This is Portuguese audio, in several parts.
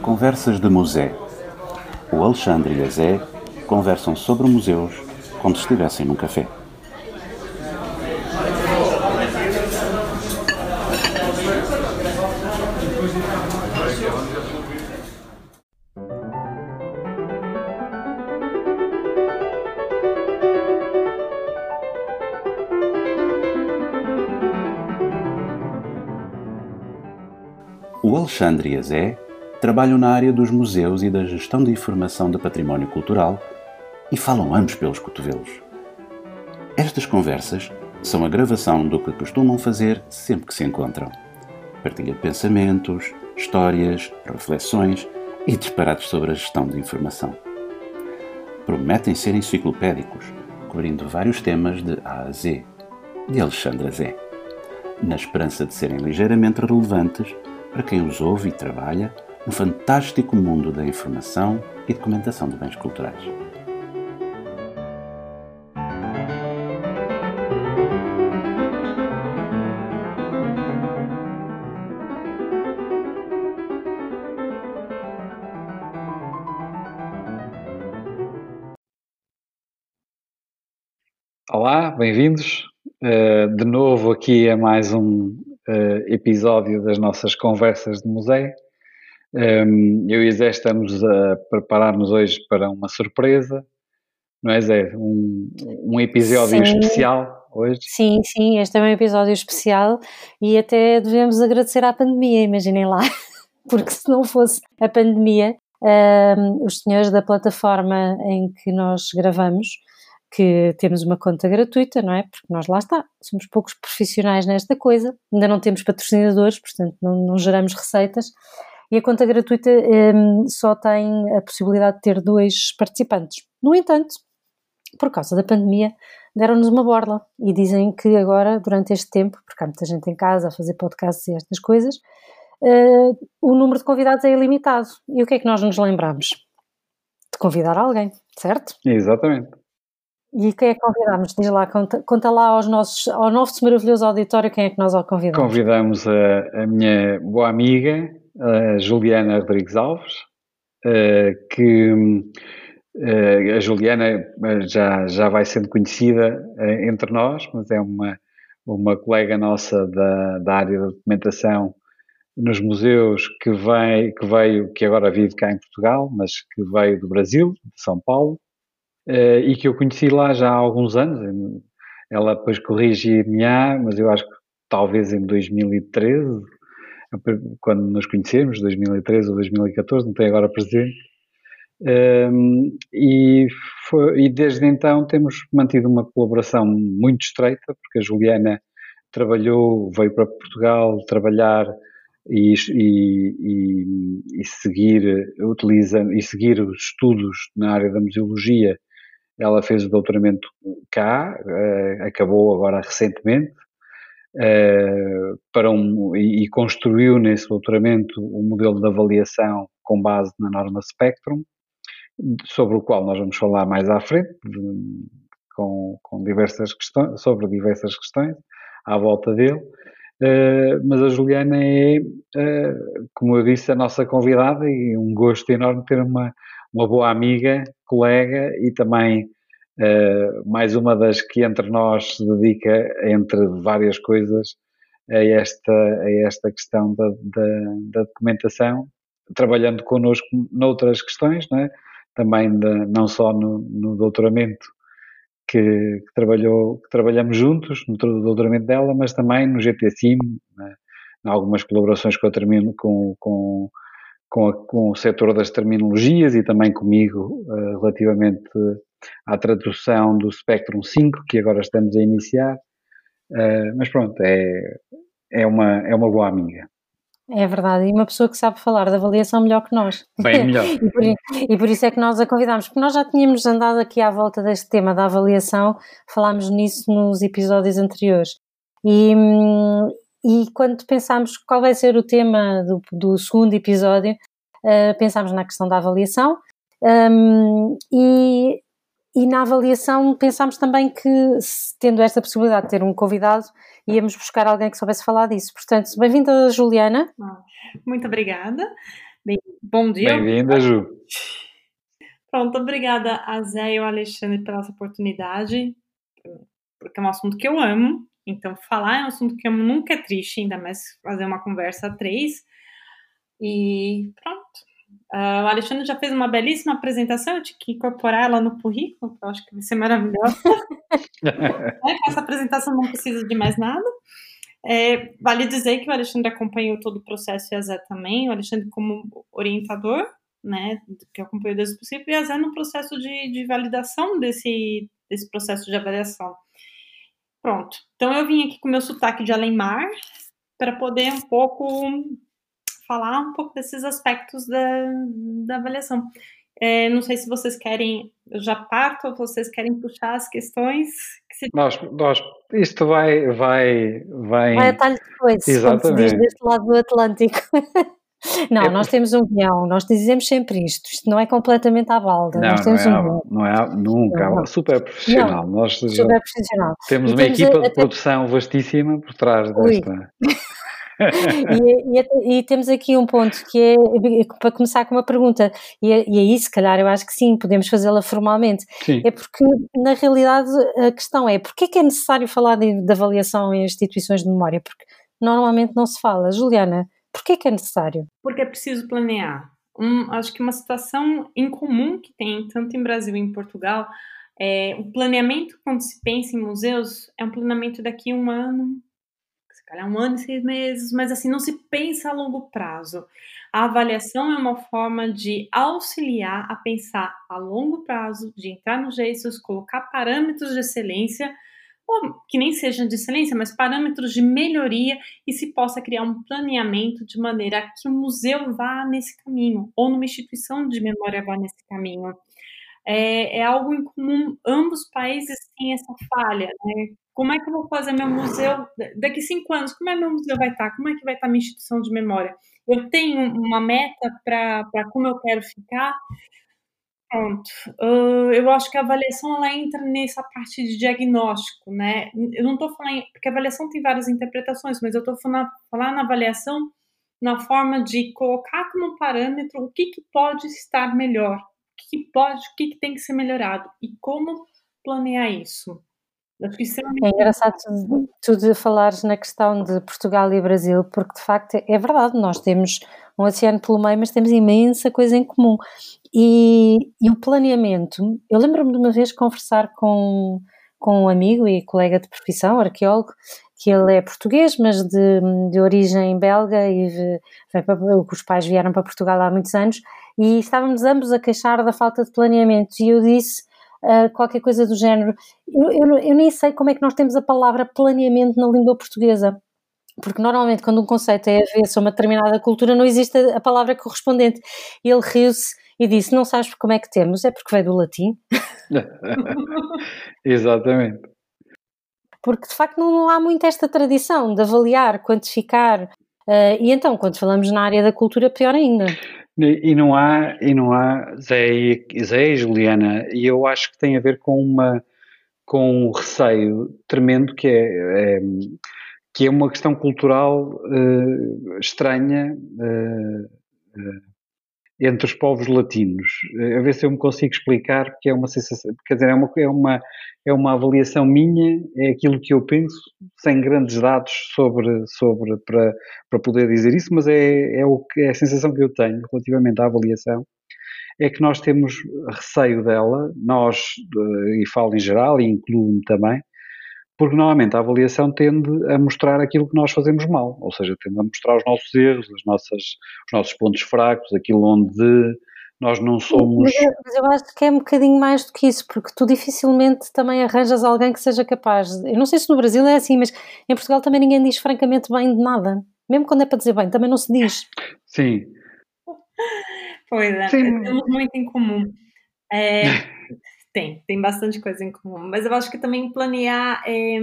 Conversas de Museu. O Alexandre e a Zé conversam sobre museus como se estivessem num café. Alexandre e a Zé trabalham na área dos museus e da gestão de informação de património cultural e falam ambos pelos cotovelos. Estas conversas são a gravação do que costumam fazer sempre que se encontram. Partilha de pensamentos, histórias, reflexões e disparates sobre a gestão de informação. Prometem ser enciclopédicos, cobrindo vários temas de A a Z, de Alexandre Zé, na esperança de serem ligeiramente relevantes para quem os ouve e trabalha no fantástico mundo da informação e documentação de bens culturais. Olá, bem-vindos uh, de novo aqui a mais um uh, episódio das nossas conversas de museu. Um, eu e Zé estamos a preparar-nos hoje para uma surpresa, não é Zé? Um, um episódio sim. especial hoje. Sim, sim, este é um episódio especial e até devemos agradecer à pandemia, imaginem lá, porque se não fosse a pandemia, um, os senhores da plataforma em que nós gravamos, que temos uma conta gratuita, não é? Porque nós lá está, somos poucos profissionais nesta coisa, ainda não temos patrocinadores, portanto não, não geramos receitas e a conta gratuita um, só tem a possibilidade de ter dois participantes. No entanto, por causa da pandemia, deram-nos uma borla e dizem que agora, durante este tempo, porque há muita gente em casa a fazer podcasts e estas coisas, uh, o número de convidados é ilimitado. E o que é que nós nos lembramos? De convidar alguém, certo? Exatamente. E quem é que convidamos? Diz lá, conta, conta lá aos nossos, ao nosso maravilhoso auditório quem é que nós convidamos. Convidamos a, a minha boa amiga, Juliana Rodrigues Alves, eh, que eh, a Juliana eh, já, já vai sendo conhecida entre nós, mas é uma, uma colega nossa da, da área da documentação nos museus que, vem, que veio, que agora vive cá em Portugal, mas que veio do Brasil, de São Paulo, e que eu conheci lá já há alguns anos. Ela depois corrige-me, mas eu acho que talvez em 2013, quando nos conhecemos, 2013 ou 2014, não tenho agora presente, um, e, foi, e, desde então temos mantido uma colaboração muito estreita, porque a Juliana trabalhou, veio para Portugal trabalhar e, e, e, seguir, utiliza, e seguir os estudos na área da museologia. Ela fez o doutoramento cá, uh, acabou agora recentemente, uh, para um, e, e, construiu nesse doutoramento um modelo de avaliação com base na norma Spectrum, sobre o qual nós vamos falar mais à frente, de, com, com, diversas questões, sobre diversas questões à volta dele. Uh, mas a Juliana é, uh, como eu disse, a nossa convidada e um gosto enorme ter uma, uma boa amiga, colega e também Uh, mais uma das que entre nós se dedica, entre várias coisas, a esta, a esta questão da, da, da documentação, trabalhando connosco noutras questões, não, é? também de, não só no, no doutoramento que, que, trabalhou, que trabalhamos juntos, no doutoramento dela, mas também no GTCIM, né? em algumas colaborações com, termino, com, com, com, a, com, o setor das terminologias e também comigo uh, relativamente à tradução do Spectrum 5, que agora estamos a iniciar. Uh, mas pronto, é, é, uma, é uma boa amiga. É verdade, e uma pessoa que sabe falar de avaliação melhor que nós. Bem melhor. e, por, e, por, isso é que nós a convidámos, porque nós já tínhamos andado aqui à volta deste tema da avaliação, falámos nisso nos episódios anteriores. E, e quando pensámos qual vai ser o tema do, do segundo episódio, uh, pensámos na questão da avaliação um, e e na avaliação pensámos também que, tendo esta possibilidade de ter um convidado, íamos buscar alguém que soubesse falar disso. Portanto, bem-vinda, Juliana. Muito obrigada. Bem, bom dia. Bem-vinda, Ju. Pronto, obrigada a Zé e ao Alexandre pela essa oportunidade, porque é um assunto que eu amo. Então, falar é um assunto que nunca é triste, ainda mais fazer uma conversa a três. E pronto. Uh, o Alexandre já fez uma belíssima apresentação, eu tinha que incorporar ela no currículo, que eu acho que vai ser maravilhosa. é, essa apresentação não precisa de mais nada. É, vale dizer que o Alexandre acompanhou todo o processo e a Zé também, o Alexandre como orientador, né, que acompanhou desde o princípio, e a Zé no processo de, de validação desse, desse processo de avaliação. Pronto. Então eu vim aqui com o meu sotaque de Alemar para poder um pouco falar um pouco desses aspectos da, da avaliação. É, não sei se vocês querem, eu já parto ou vocês querem puxar as questões. Que se... nós, nós, isto vai, vai, vai. Vai atalho depois, Exatamente. como se diz deste lado do Atlântico. Não, é nós temos um guião, nós dizemos sempre isto, isto não é completamente à balda, não, nós temos não é, um Não é nunca, não, super profissional. Não, nós super profissional. Temos e uma temos equipa a, de produção vastíssima por trás desta. e, e, e, temos aqui um ponto que é para começar com uma pergunta, e, é, e aí se calhar eu acho que sim, podemos fazê-la formalmente. Sim. É porque na realidade a questão é porquê que é necessário falar de, de avaliação em instituições de memória? Porque normalmente não se fala. Juliana, porquê que é necessário? Porque é preciso planear. Um, acho que uma situação incomum que tem tanto em Brasil e em Portugal é o planeamento quando se pensa em museus é um planeamento daqui a um ano, calhar um ano e seis meses, mas assim, não se pensa a longo prazo. A avaliação é uma forma de auxiliar a pensar a longo prazo, de entrar nos gestos, colocar parâmetros de excelência, ou que nem sejam de excelência, mas parâmetros de melhoria e se possa criar um planeamento de maneira que o museu vá nesse caminho, ou numa instituição de memória vá nesse caminho. É, é algo em comum, ambos os países têm essa falha, né? Como é que eu vou fazer meu museu daqui cinco anos? Como é que meu museu vai estar? Como é que vai estar minha instituição de memória? Eu tenho uma meta para como eu quero ficar? Pronto. Uh, eu acho que a avaliação ela entra nessa parte de diagnóstico, né? Eu não estou falando porque a avaliação tem várias interpretações, mas eu estou falando falar na avaliação na forma de colocar como parâmetro o que, que pode estar melhor, o que, que pode, o que, que tem que ser melhorado e como planear isso. É engraçado tu, tu falares na questão de Portugal e Brasil, porque de facto é verdade, nós temos um oceano pelo meio, mas temos imensa coisa em comum. E, e o planeamento, eu lembro-me de uma vez conversar com, com um amigo e colega de profissão, arqueólogo, que ele é português, mas de, de origem belga e de, os pais vieram para Portugal há muitos anos, e estávamos ambos a queixar da falta de planeamento. E eu disse uh, qualquer coisa do género. Eu, eu, eu, nem sei como é que nós temos a palavra planeamento na língua portuguesa. Porque normalmente, quando um conceito é avesso a uma determinada cultura, não existe a palavra correspondente. Ele riu-se e disse: Não sabes como é que temos? É porque veio do latim. Exatamente. Porque de facto não, há muito esta tradição de avaliar, quantificar. Uh, e então, quando falamos na área da cultura, pior ainda. E não há, e não há Zé, e, Zé e Juliana, e eu acho que tem a ver com uma com um receio tremendo que é, é que é uma questão cultural uh, estranha uh, entre os povos latinos. A ver se eu me consigo explicar, porque é uma sensação, quer dizer, é uma, é uma, é uma avaliação minha, é aquilo que eu penso, sem grandes dados sobre, sobre para, para poder dizer isso, mas é, é, o, é a sensação que eu tenho relativamente à avaliação, é que nós temos receio dela, nós, e falo em geral, e incluo-me também, porque normalmente a avaliação tende a mostrar aquilo que nós fazemos mal, ou seja, tende a mostrar os nossos erros, as nossas, os nossos pontos fracos, aquilo onde nós não somos. Mas eu, acho que é um bocadinho mais do que isso, porque tu dificilmente também arranjas alguém que seja capaz. Eu não sei se no Brasil é assim, mas em Portugal também ninguém diz francamente bem de nada. Mesmo quando é para dizer bem, também não se diz. Sim. Pois é, Sim. temos muito em comum. É, Tem, tem bastante coisa em comum. Mas eu acho que também planear é,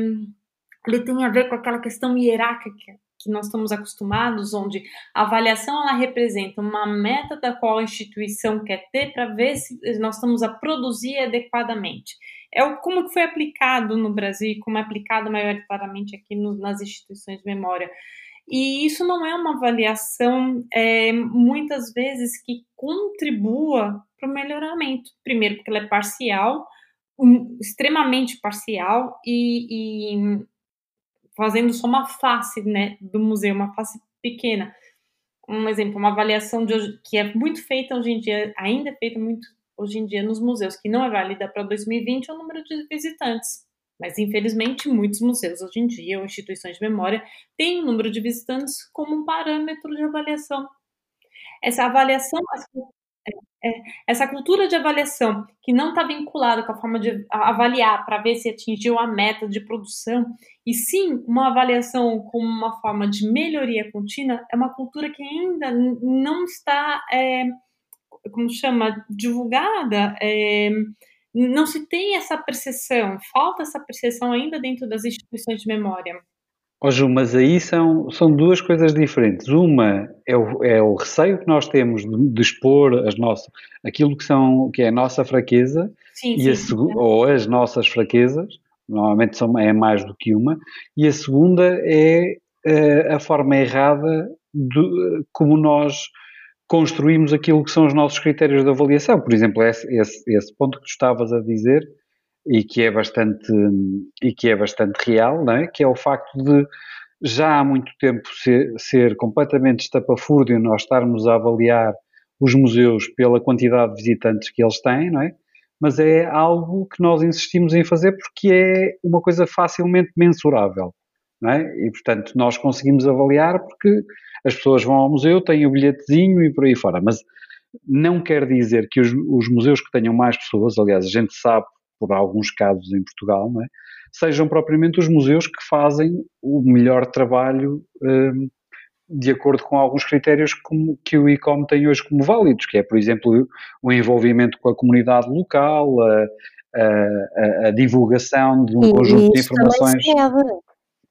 ele tem a ver com aquela questão hierárquica, que nós estamos acostumados, onde a avaliação ela representa uma meta da qual a instituição quer ter para ver se nós estamos a produzir adequadamente. É o, como que foi aplicado no Brasil e como é aplicado maioritariamente aqui no, nas instituições de memória. E isso não é uma avaliação, é, muitas vezes, que contribua para o melhoramento. Primeiro, porque ela é parcial, um, extremamente parcial, e, e, fazendo só uma face né, do museu, uma face pequena. Um exemplo, uma avaliação hoje, que é muito feita hoje em dia, ainda é feita muito hoje em dia nos museus, que não é válida para 2020, é o número de visitantes. Mas, infelizmente, muitos museus hoje em dia, ou instituições de memória, têm o número de visitantes como um parâmetro de avaliação. Essa avaliação, é, é, essa cultura de avaliação que não está vinculada com a forma de avaliar para ver se atingiu a meta de produção, e sim uma avaliação como uma forma de melhoria contínua, é uma cultura que ainda não está, é, como chama, divulgada. É, não se tem essa percepção, falta essa percepção ainda dentro das instituições de memória. Oh, Ju, mas aí são, são duas coisas diferentes. Uma é o, é o receio que nós temos de, de, expor as nossas, aquilo que, são, que é a nossa fraqueza sim, e sim, a, ou as nossas fraquezas, normalmente são, é mais do que uma, e a segunda é a, eh, a forma errada de, como nós construímos aquilo que são os nossos critérios de avaliação. Por exemplo, esse, esse, esse ponto que tu estavas a dizer e que é bastante, e que é bastante real, não é? que é o facto de já há muito tempo ser, ser completamente estapafúrdio nós estarmos a avaliar os museus pela quantidade de visitantes que eles têm, não é? Mas é algo que nós insistimos em fazer porque é uma coisa facilmente mensurável, é? E, portanto, nós conseguimos avaliar porque as pessoas vão ao museu, têm o bilhetezinho e por aí fora. Mas não quer dizer que os, os museus que tenham mais pessoas, aliás, a gente sabe por alguns casos em Portugal, é? sejam propriamente os museus que fazem o melhor trabalho um, de acordo com alguns critérios como, que o ICOM tem hoje como válidos, que é, por exemplo, o envolvimento com a comunidade local, a, a, a divulgação de um e conjunto de informações. Mede.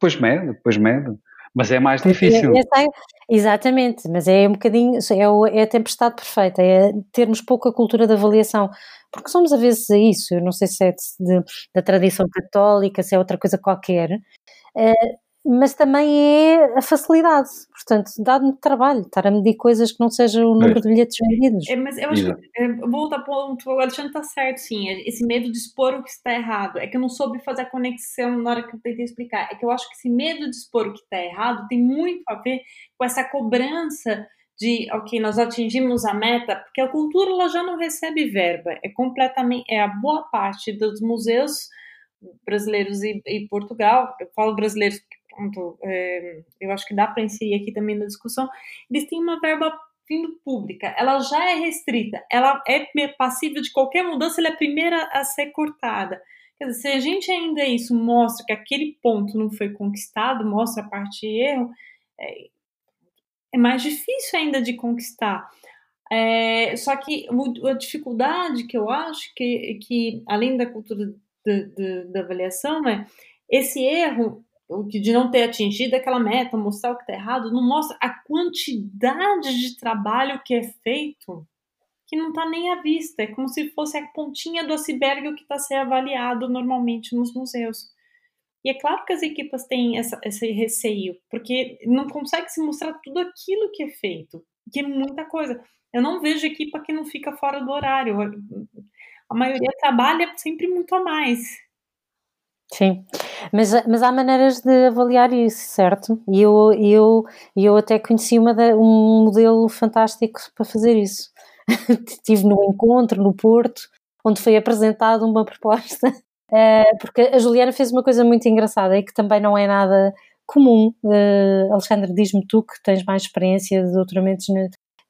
Pois mede, pois mede. Mas é mais difícil. É, é, exatamente, mas é um bocadinho, é, é a tempestade perfeita, é termos pouca cultura de avaliação, porque somos a vezes a isso, eu não sei se é de, da tradição católica, se é outra coisa qualquer, é, mas também é a facilidade. Portanto, dá-me trabalho estar a medir coisas que não sejam o número é. de bilhetes vendidos. É, mas eu acho Exato. que, é, volta ao ponto, o Alexandre está certo, sim. É, esse medo de expor o que está errado. É que eu não soube fazer a conexão na hora que eu tentei explicar. É que eu acho que esse medo de expor o que está errado tem muito a ver com essa cobrança de, ok, nós atingimos a meta, porque a cultura ela já não recebe verba. É completamente, é a boa parte dos museus brasileiros e, e Portugal, eu falo brasileiros porque ponto, é, eu acho que dá para inserir aqui também na discussão, eles têm uma verba vindo pública, ela já é restrita, ela é passível de qualquer mudança, ela é a primeira a ser cortada. Quer dizer, se a gente ainda isso mostra que aquele ponto não foi conquistado, mostra a parte de erro, é, é mais difícil ainda de conquistar. É, só que a dificuldade que eu acho que, que além da cultura da avaliação, é esse erro de não ter atingido aquela meta, mostrar o que está errado, não mostra a quantidade de trabalho que é feito que não está nem à vista. É como se fosse a pontinha do iceberg que está sendo avaliado normalmente nos museus. E é claro que as equipas têm essa, esse receio, porque não consegue se mostrar tudo aquilo que é feito, que é muita coisa. Eu não vejo equipa que não fica fora do horário. A maioria trabalha sempre muito a mais. Sim, mas, mas há maneiras de avaliar isso, certo? E eu, eu, eu até conheci uma um modelo fantástico para fazer isso. Estive no encontro no Porto, onde foi apresentada uma proposta, uh, porque a Juliana fez uma coisa muito engraçada e que também não é nada comum. Uh, Alexandre, diz-me tu que tens mais experiência de doutoramentos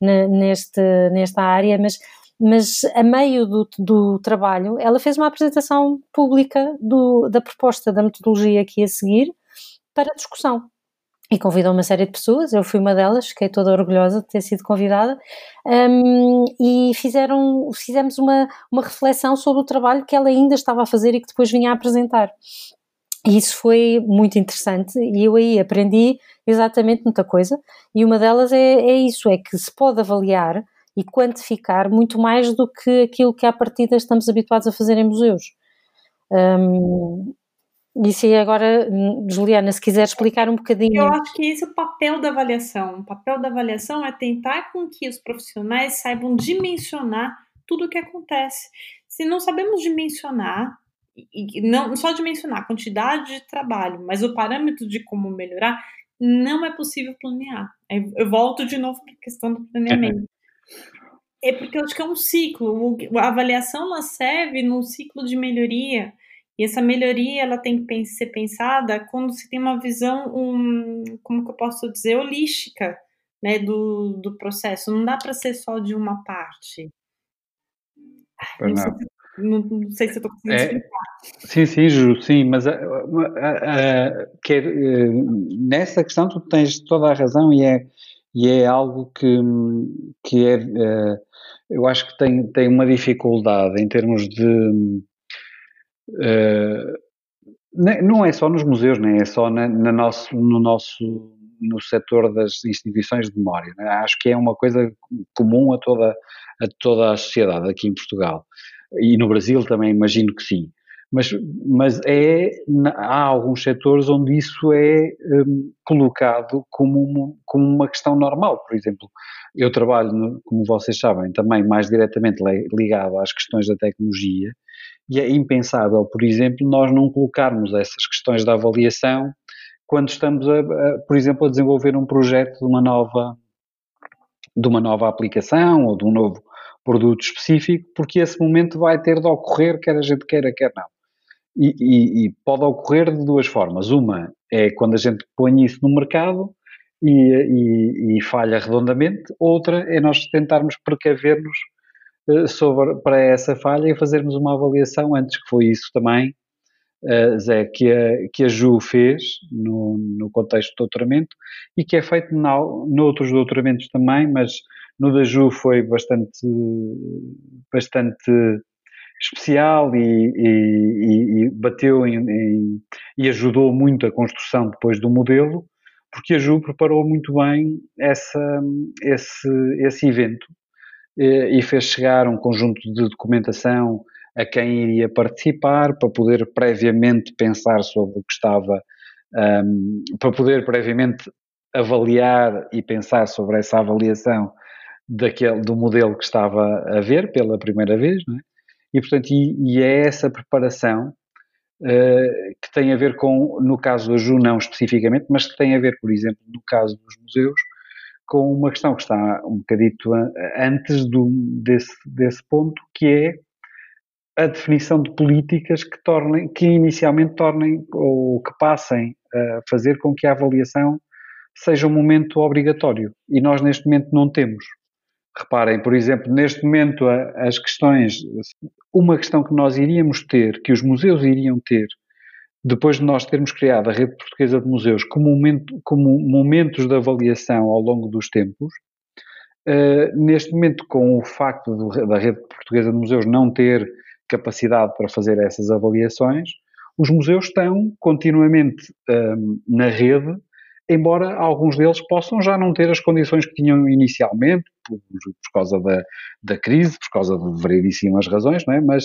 neste, nesta área, mas mas a meio do, do trabalho ela fez uma apresentação pública do, da proposta da metodologia que ia seguir para discussão e convidou uma série de pessoas, eu fui uma delas, fiquei toda orgulhosa de ter sido convidada, um, e fizeram, fizemos uma, uma reflexão sobre o trabalho que ela ainda estava a fazer e que depois vinha a apresentar. E isso foi muito interessante e eu aí aprendi exatamente muita coisa. E uma delas é, é isso: é que se pode avaliar e quantificar muito mais do que aquilo que à partida estamos habituados a fazer em museus. Um, e se agora, Juliana, se quiser explicar um bocadinho. Eu acho que esse é o papel da avaliação. O papel da avaliação é tentar com que os profissionais saibam dimensionar tudo o que acontece. Se não sabemos dimensionar, e não só dimensionar a quantidade de trabalho, mas o parâmetro de como melhorar, não é possível planear. Eu volto de novo para a questão do planeamento. É porque eu acho que é um ciclo. A avaliação ela serve num ciclo de melhoria. E essa melhoria ela tem que ser pensada quando se tem uma visão, um, como que eu posso dizer, holística né, do, do processo. Não dá para ser só de uma parte. Não sei, não, não sei, se eu estou conseguindo é, explicar. Sim, sim, Ju, sim, mas a, a, a, quer, nessa questão tu tens toda a razão e é, e é algo que, que é, eh, eu acho que tem, tem uma dificuldade em termos de. Eh, não é só nos museus, nem é só na, na nosso, no nosso no setor das instituições de memória. Né? Acho que é uma coisa comum a toda, a toda a sociedade aqui em Portugal. E no Brasil também imagino que sim. Mas, mas é, há alguns setores onde isso é um, colocado como uma, como uma questão normal. Por exemplo, eu trabalho, no, como vocês sabem, também mais diretamente ligado às questões da tecnologia e é impensável, por exemplo, nós não colocarmos essas questões da avaliação quando estamos, a, a, por exemplo, a desenvolver um projeto de uma nova de uma nova aplicação ou de um novo produto específico, porque esse momento vai ter de ocorrer, quer a gente queira, quer não. E, e, pode ocorrer de duas formas. Uma é quando a gente põe isso no mercado e, e falha redondamente, outra é nós tentarmos precaver-nos uh, sobre, para essa falha e fazermos uma avaliação antes, que foi isso também, uh, Zé, que a, que a Ju fez no, no contexto do doutoramento e que é feito no, noutros doutoramentos também, mas no da Ju foi bastante, bastante especial e, e, e bateu em, em, e ajudou muito a construção depois do modelo, porque a Ju preparou muito bem essa, esse, esse evento e fez chegar um conjunto de documentação a quem iria participar para poder previamente pensar sobre o que estava, um, para poder previamente avaliar e pensar sobre essa avaliação daquele, do modelo que estava a ver pela primeira vez, não é? E, portanto, e, e é essa preparação uh, que tem a ver com, no caso da Ju, não especificamente, mas que tem a ver, por exemplo, no caso dos museus, com uma questão que está um bocadito antes do, desse, desse ponto, que é a definição de políticas que tornem, que inicialmente tornem ou que passem a fazer com que a avaliação seja um momento obrigatório. E nós neste momento não temos. Reparem, por exemplo, neste momento as questões, uma questão que nós iríamos ter, que os museus iriam ter, depois de nós termos criado a rede portuguesa de museus como, momento, como momentos de avaliação ao longo dos tempos, uh, neste momento, com o facto do, da rede portuguesa de museus não ter capacidade para fazer essas avaliações, os museus estão continuamente um, eh, na rede embora alguns deles possam já não ter as condições que tinham inicialmente, por, por causa da, da crise, por causa de variedíssimas razões, não é? mas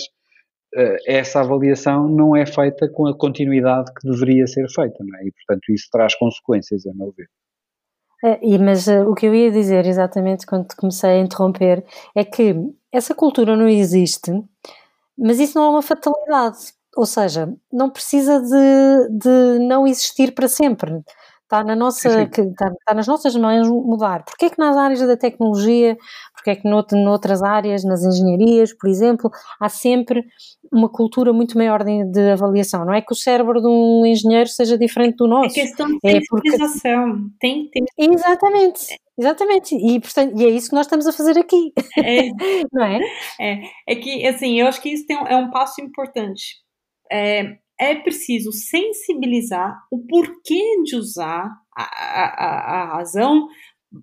uh, essa avaliação não é feita com a continuidade que deveria ser feita, não é? e portanto isso traz consequências, a meu ver. É, e, mas uh, o que eu ia dizer exatamente quando comecei a interromper é que essa cultura não existe, mas isso não é uma fatalidade. Ou seja, não precisa de, de não existir para sempre está, na nossa, sim, sim. Que, está, está, nas nossas mãos mudar. Porquê é que nas áreas da tecnologia, porquê é que nout, noutras áreas, nas engenharias, por exemplo, há sempre uma cultura muito maior de, de, avaliação? Não é que o cérebro de um engenheiro seja diferente do nosso. É questão de é. Porque... Tem, tem... Exatamente. Exatamente, e, portanto, e é isso que nós estamos a fazer aqui, é, não é? é? É que, assim, eu acho que isso tem, é um passo importante. É, é preciso sensibilizar o porquê de usar, a, a, a razão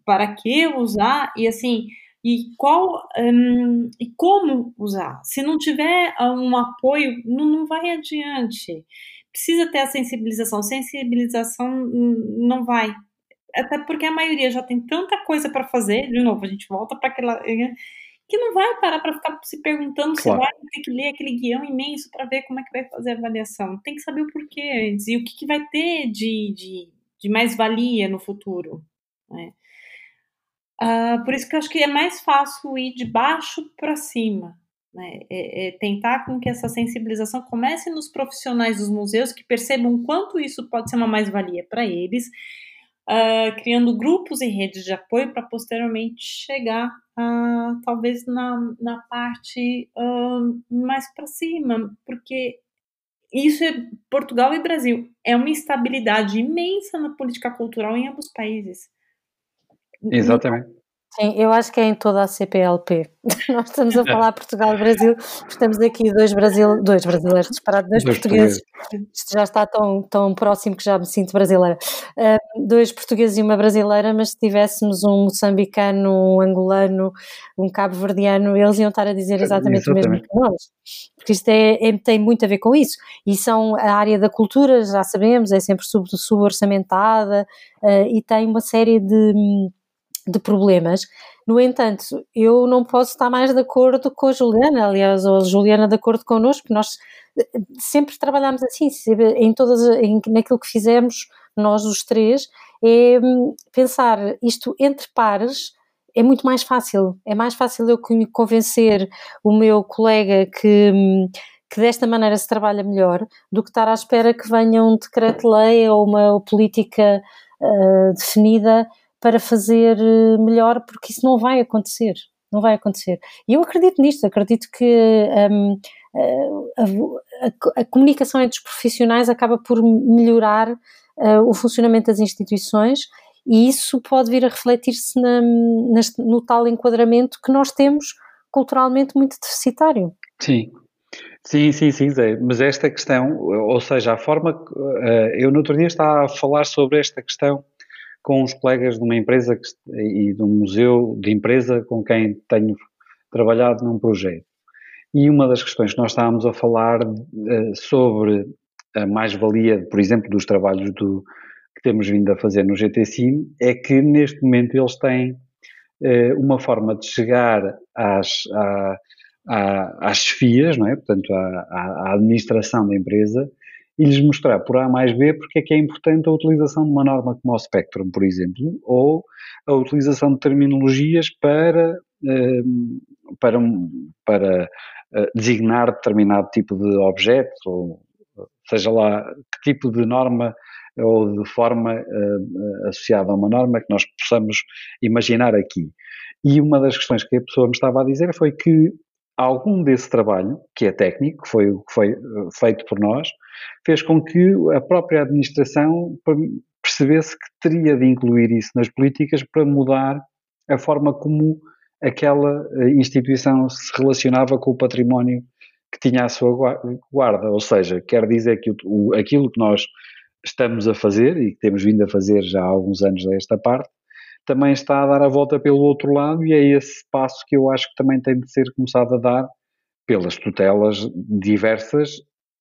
para que usar e assim e qual um, e como usar. Se não tiver um apoio, não, não vai adiante. precisa ter a sensibilização. Sensibilização não vai. Até porque a maioria já tem tanta coisa para fazer, de novo, a gente volta para aquela. Que não vai parar para ficar se perguntando claro. se vai ter que ler aquele guião imenso para ver como é que vai fazer a avaliação. Tem que saber o porquê antes e o que, que vai ter de, de, de mais-valia no futuro. Né? Uh, por isso que eu acho que é mais fácil ir de baixo para cima. Né? É, é tentar com que essa sensibilização comece nos profissionais dos museus que percebam quanto isso pode ser uma mais-valia para eles, uh, criando grupos e redes de apoio para posteriormente chegar uh, talvez na, na parte uh, mais para cima, porque isso é Portugal e Brasil. É uma instabilidade imensa na política cultural em ambos os países. Exatamente. Sim, eu acho que é em toda a CPLP. Nós estamos a falar Portugal e Brasil, estamos aqui dois, Brasil, dois brasileiros disparados, dois, dois portugueses. portugueses. Isto já está tão, tão próximo que já me sinto brasileira. Uh, dois portugueses e uma brasileira, mas se tivéssemos um moçambicano, um angolano, um cabo-verdiano, eles iam estar a dizer exatamente, exatamente. o mesmo que nós. Porque isto é, é, tem muito a ver com isso. E são a área da cultura, já sabemos, é sempre suborçamentada sub uh, e tem uma série de de problemas. No entanto, eu não posso estar mais de acordo com a Juliana, aliás, ou a Juliana de acordo connosco, nós eh, sempre trabalhamos assim, em todas, em, naquilo que fizemos, nós os três, é hum, pensar isto entre pares é muito mais fácil, é mais fácil eu convencer o meu colega que, hum, que desta maneira se trabalha melhor do que estar à espera que venha um decreto-lei ou uma política uh, definida para fazer eh, melhor, porque isso não vai acontecer. Não vai acontecer. E eu acredito nisto, acredito que um, a, a, a, comunicação entre os profissionais acaba por melhorar uh, o funcionamento das instituições e isso pode vir a refletir-se no tal enquadramento que nós temos culturalmente muito deficitário. Sim, Sim, sim, sim, Zé. Mas esta questão, ou seja, a forma. Eh, eu no outro dia estava a falar sobre esta questão com os colegas de uma empresa que, e de um museu de empresa com quem tenho trabalhado num projeto. E uma das questões que nós estávamos a falar uh, sobre a mais-valia, por exemplo, dos trabalhos do, que temos vindo a fazer no GTCIM é que neste momento eles têm uh, uma forma de chegar às, à, à, às chefias, não é? portanto, à, à administração da empresa, e lhes mostrar por A mais B porque é que é importante a utilização de uma norma como o Spectrum, por exemplo, ou a utilização de terminologias para, ehm, para, para eh, designar determinado tipo de objeto, ou seja lá que tipo de norma ou de forma uh, associada a uma norma que nós possamos imaginar aqui. E uma das questões que a pessoa me estava a dizer foi que algum desse trabalho, que é técnico, que foi foi eh, feito por nós, fez com que a própria administração percebesse que teria de incluir isso nas políticas para mudar a forma como aquela eh, instituição se relacionava com o património que tinha à sua guarda. Ou seja, quer dizer que o, aquilo que nós estamos a fazer e que temos vindo a fazer já há alguns anos desta parte, também está a dar a volta pelo outro lado e é esse passo que eu acho que também tem de ser começado a dar pelas tutelas diversas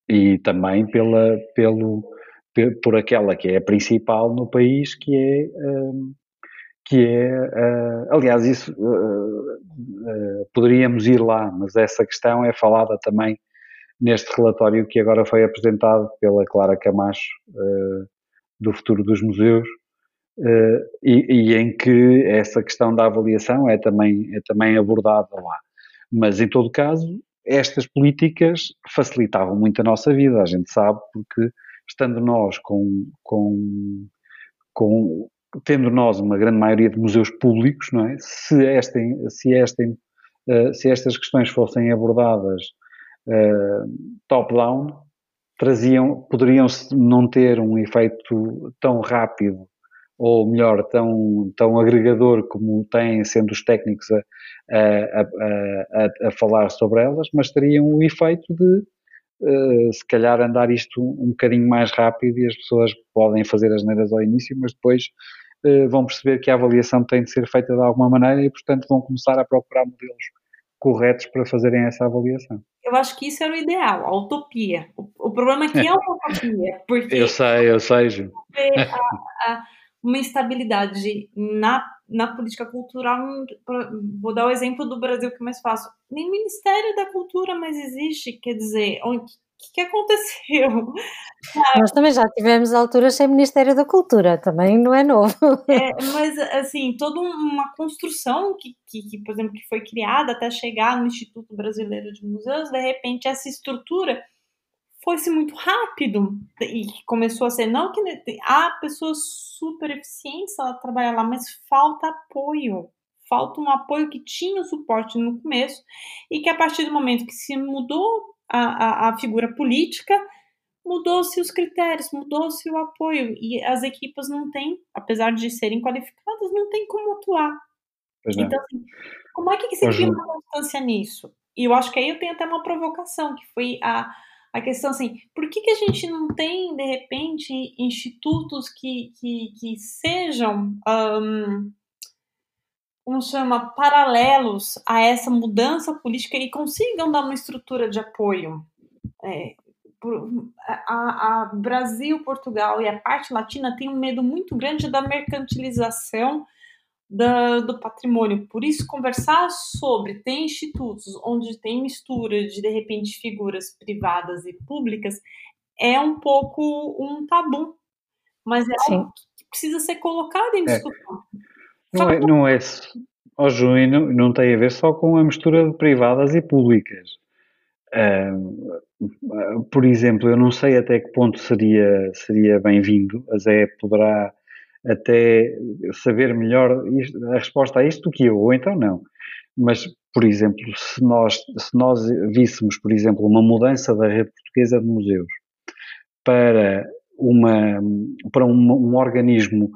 e também pela, pelo, por aquela que é a principal no país, que é, hum, que é uh, aliás, isso uh, poderíamos ir lá, mas essa questão é falada também neste relatório que agora foi apresentado pela Clara Camacho do futuro dos museus, Uh, e, e, em que essa questão da avaliação é também, é também abordada lá. Mas, em todo caso, estas políticas facilitavam muito a nossa vida, a gente sabe, porque estando nós com, com, com tendo nós uma grande maioria de museus públicos, não é? Se, esta, se, esta, uh, se estas questões fossem abordadas uh, top-down, traziam, poderiam não ter um efeito tão rápido ou melhor, tão, tão agregador como têm sendo os técnicos a, a, a, a falar sobre elas, mas teriam o efeito de uh, se calhar andar isto um, um bocadinho mais rápido e as pessoas podem fazer as neiras ao início, mas depois uh, vão perceber que a avaliação tem de ser feita de alguma maneira e, portanto, vão começar a procurar modelos corretos para fazerem essa avaliação. Eu acho que isso era o ideal, a utopia. O, o problema aqui é uma utopia, porque eu sei, eu sei, Ju. A, a, uma instabilidade na, na política cultural. Vou dar o exemplo do Brasil que é mais fácil. Nem Ministério da Cultura mais existe, quer dizer, o que, que aconteceu? Nós também já tivemos alturas sem Ministério da Cultura, também não é novo. É, mas, assim, toda uma construção que, que, que, por exemplo, que foi criada até chegar no Instituto Brasileiro de Museus, de repente essa estrutura foi-se muito rápido e começou a ser, não que há pessoas super eficientes ela trabalhar lá, mas falta apoio, falta um apoio que tinha o suporte no começo e que a partir do momento que se mudou a, a, a figura política, mudou-se os critérios, mudou-se o apoio e as equipas não têm, apesar de serem qualificadas, não têm como atuar. Então, assim, como é que se cria uma constância nisso? E eu acho que aí eu tenho até uma provocação, que foi a a questão assim, por que, que a gente não tem, de repente, institutos que, que, que sejam, um, como chama, paralelos a essa mudança política e consigam dar uma estrutura de apoio? É, a, a Brasil, Portugal e a parte latina tem um medo muito grande da mercantilização do, do patrimônio. Por isso, conversar sobre ter institutos onde tem mistura de, de repente, figuras privadas e públicas é um pouco um tabu. Mas é Sim. algo que precisa ser colocado em é. discussão. É. Não, é, não é, oh, não, não tem a ver só com a mistura de privadas e públicas. Uh, por exemplo, eu não sei até que ponto seria, seria bem-vindo, a Zé poderá até saber melhor a resposta a isto do que eu, ou então não. Mas, por exemplo, se nós, se nós víssemos, por exemplo, uma mudança da rede portuguesa de museus para, uma, para um, um organismo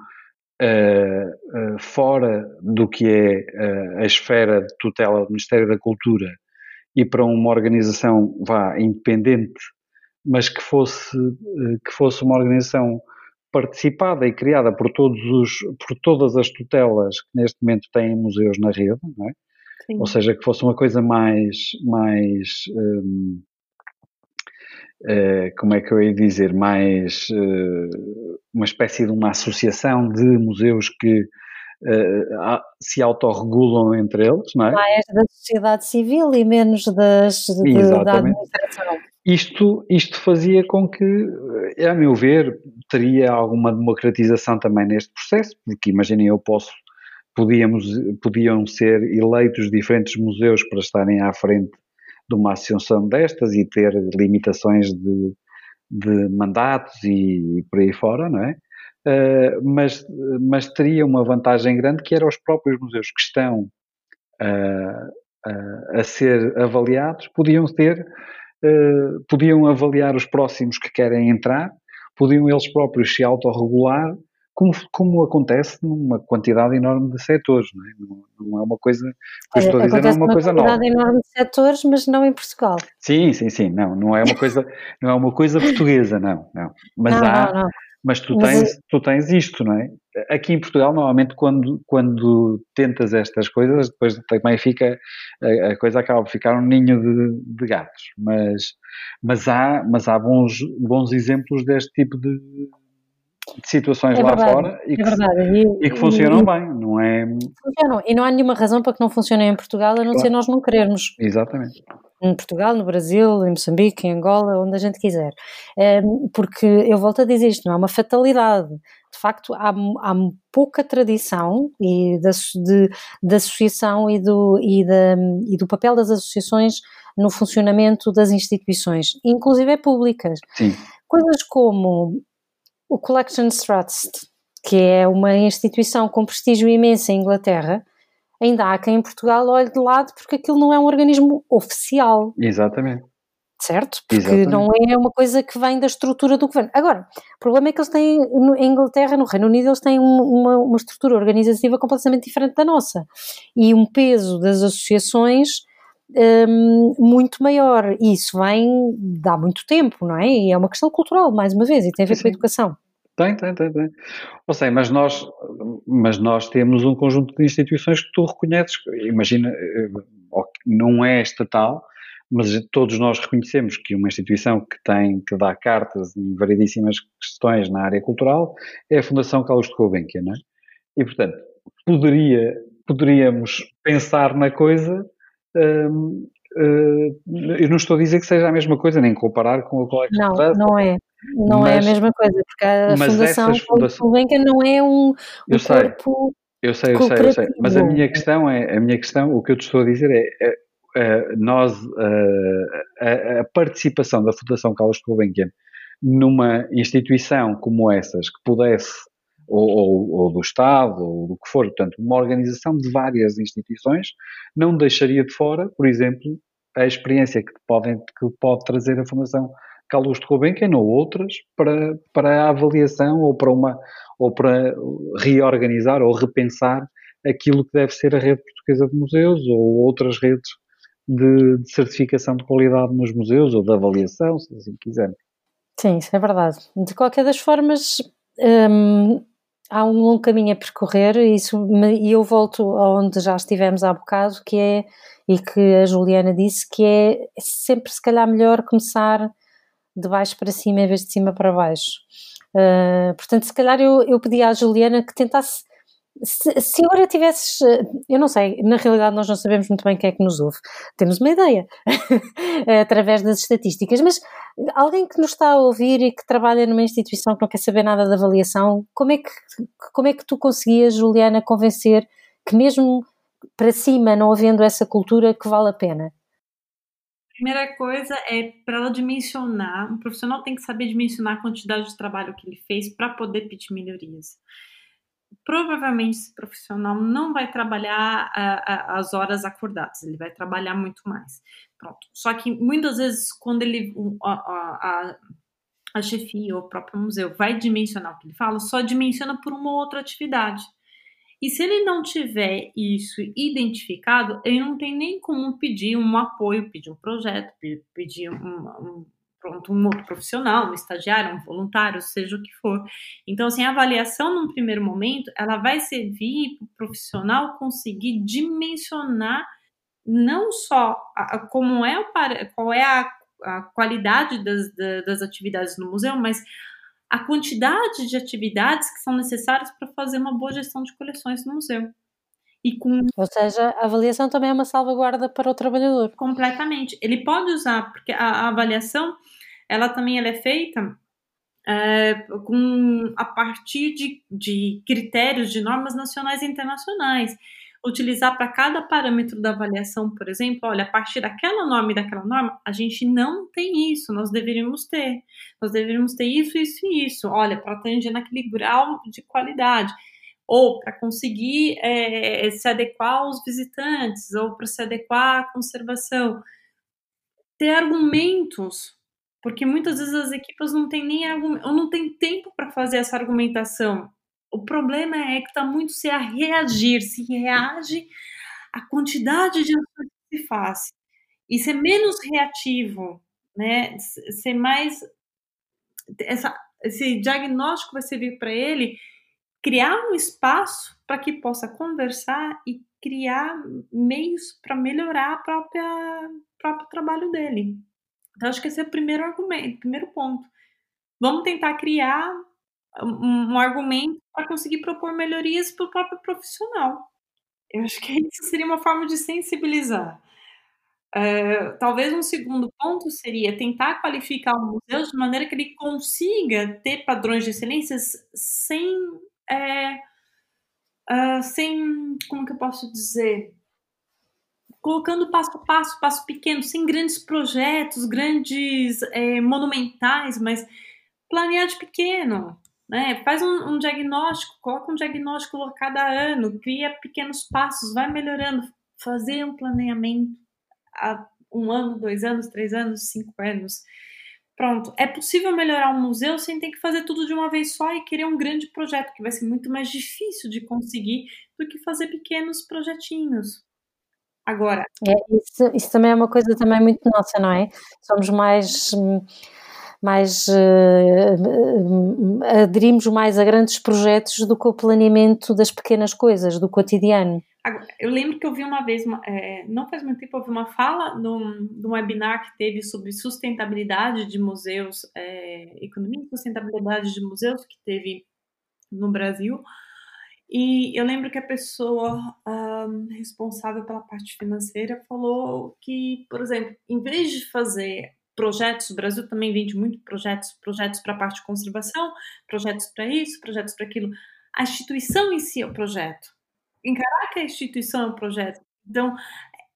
uh, uh, fora do que é uh, a esfera de tutela do Ministério da Cultura e para uma organização vá independente, mas que fosse, que fosse uma organização participada e criada por, todos os, por todas as tutelas que neste momento têm museus na rede, é? ou seja, que fosse uma coisa mais, mais um, uh, eh, como é que eu ia dizer, mais uh, uma espécie de uma associação de museus que uh, se autorregulam entre eles, não é? Mais da sociedade civil e menos das, de, da administração. Isto, isto fazia com que, eh, a meu ver, teria alguma democratização também neste processo, porque imaginem, eu posso, podíamos, podiam ser eleitos diferentes museus para estarem à frente de uma associação destas e ter limitações de, de mandatos e, e, por aí fora, não é? Uh, mas, mas teria uma vantagem grande que era os próprios museus que estão uh, uh, a ser avaliados podiam ter eh, podiam avaliar os próximos que querem entrar, podiam eles próprios se autorregular, como, como acontece numa quantidade enorme de setores, não é, não, não é uma coisa, que estou a dizer, não é uma, coisa nova. uma quantidade enorme de setores, mas não em Portugal. Sim, sim, sim, não, não é uma coisa, não é uma coisa portuguesa, não, não. Mas não, há, não, mas tu tens, mas... tu tens isto, não é? Aqui em Portugal, normalmente, quando, quando tentas estas coisas, depois também fica, a, a coisa acaba por ficar um ninho de, de, gatos. Mas, mas há, mas há bons, bons exemplos deste tipo de, de situações é lá verdade, fora e, é que, e, e que funcionam e, bem, não é? Funcionam, e não há nenhuma razão para que não funcionem em Portugal, a não claro. ser nós não querermos. Exatamente em Portugal, no Brasil, em Moçambique, em Angola, onde a gente quiser. Ehm, porque eu volto a dizer isto, não é uma fatalidade. De facto, há, há pouca tradição e da, de, da associação e do, e, da, e do papel das associações no funcionamento das instituições, inclusive públicas. Sim. Coisas como o Collections Trust, que é uma instituição com prestígio imenso em Inglaterra, ainda há quem em Portugal olhe de lado porque aquilo não é um organismo oficial. Exatamente. Certo? Porque Exatamente. não é uma coisa que vem da estrutura do governo. Agora, o problema é que eles têm, em Inglaterra, no Reino Unido, eles têm uma, uma estrutura organizativa completamente diferente da nossa. E um peso das associações um, muito maior. E isso vem dá muito tempo, não é? E é uma questão cultural, mais uma vez, e tem a ver Sim. com a educação. Tem, tem, tem, tem. Ou seja, mas nós, mas nós temos um conjunto de instituições que tu reconheces. Imagina, não é estatal, mas todos nós reconhecemos que uma instituição que tem, que dá cartas em variedíssimas questões na área cultural é a Fundação Carlos de Gulbenkian, não é? E, portanto, poderia, poderíamos pensar na coisa hum, eu não estou a dizer que seja a mesma coisa, nem comparar com a colega Não, não é. Não mas, é a mesma coisa, porque a Fundação. Gulbenkian não é um, um eu corpo eu sei, eu sei, eu sei. Mas a minha questão é, a minha questão, o que eu te estou a dizer é, é, é nós, a, a, participação da Fundação Carlos Gulbenkian numa instituição como essas, que pudesse, ou, ou, ou, do Estado, ou do que for, portanto, uma organização de várias instituições, não deixaria de fora, por exemplo, a experiência que, podem, que pode trazer a Fundação Carlos de Gulbenkian ou outras para, para a avaliação ou para uma ou para reorganizar ou repensar aquilo que deve ser a rede portuguesa de museus ou outras redes de, de certificação de qualidade nos museus ou de avaliação, se assim quiserem. Sim, isso é verdade. De qualquer das formas, hum, há um longo caminho a percorrer e, isso, e eu volto aonde já estivemos há bocado, que é, e que a Juliana disse, que é sempre se calhar melhor começar de baixo para cima em vez de cima para baixo. Uh, portanto, se calhar eu, eu pedi à Juliana que tentasse. Se, se agora tivesses, eu não sei, na realidade nós não sabemos muito bem quem é que nos ouve, temos uma ideia através das estatísticas, mas alguém que nos está a ouvir e que trabalha numa instituição que não quer saber nada da avaliação, como é que, como é que tu conseguias, Juliana, convencer que mesmo para cima, não havendo essa cultura, que vale a pena? Primeira coisa é para ela dimensionar, um profissional tem que saber dimensionar a quantidade de trabalho que ele fez para poder pedir melhorias. Provavelmente esse profissional não vai trabalhar a, a, as horas acordadas, ele vai trabalhar muito mais. Pronto. Só que muitas vezes, quando ele a, a, chefia ou o próprio museu vai dimensionar o que ele fala, só dimensiona por uma outra atividade. E se ele não tiver isso identificado, ele não tem nem como pedir um apoio, pedir um projeto, pedir um, um pronto, um outro profissional, um estagiário, um voluntário, seja o que for. Então, assim, a avaliação num primeiro momento, ela vai servir para o profissional conseguir dimensionar não só a, como é o, qual é a, a qualidade das, das atividades no museu, mas a quantidade de atividades que são necessárias para fazer uma boa gestão de coleções no museu. E com... Ou seja, a avaliação também é uma salvaguarda para o trabalhador. Completamente. Ele pode usar, porque a, a avaliação, ela também ela é feita é, com, a partir de, de critérios, de normas nacionais e internacionais utilizar para cada parâmetro da avaliação, por exemplo, olha, a partir daquela norma e daquela norma, a gente não tem isso, nós deveríamos ter. Nós deveríamos ter isso, isso e isso. Olha, para atingir naquele grau de qualidade. Ou para conseguir é, se adequar aos visitantes, ou para se adequar à conservação. Ter argumentos, porque muitas vezes as equipas não têm nem argumento, ou não têm tempo para fazer essa argumentação. O problema é que está muito se a reagir, se reage à quantidade de ações que se faz. E ser menos reativo, né? Ser mais. Essa, esse diagnóstico vai servir para ele criar um espaço para que possa conversar e criar meios para melhorar a própria próprio trabalho dele. Então acho que esse é o primeiro argumento, primeiro ponto. Vamos tentar criar um, um argumento para conseguir propor melhorias para o próprio profissional. Eu acho que isso seria uma forma de sensibilizar. Uh, talvez um segundo ponto seria tentar qualificar o museu de maneira que ele consiga ter padrões de excelência sem, é, uh, sem, como que eu posso dizer, colocando passo a passo, passo pequeno, sem grandes projetos, grandes é, monumentais, mas planear de pequeno, né? Faz um, um, diagnóstico, coloca um diagnóstico a cada ano, cria pequenos passos, vai melhorando, fazer um planeamento há um ano, dois anos, três anos, cinco anos. Pronto, é possível melhorar um museu sem ter que fazer tudo de uma vez só e querer um grande projeto, que vai ser muito mais difícil de conseguir do que fazer pequenos projetinhos. Agora. É, isso, isso também é uma coisa também muito nossa, não é? Somos mais hum, mais uh, aderimos mais a grandes projetos do que o planeamento das pequenas coisas, do cotidiano. Eu lembro que eu vi uma vez, é, não faz muito tempo, eu vi uma fala num, num webinar que teve sobre sustentabilidade de museus, é, economia e sustentabilidade de museus, que teve no Brasil. E eu lembro que a pessoa um, responsável pela parte financeira falou que, por exemplo, em vez de fazer projetos, o Brasil também vende muito projetos, projetos para a parte de conservação, projetos para isso, projetos para aquilo. A instituição em si é o projeto. Encarar que a instituição é o projeto. Então,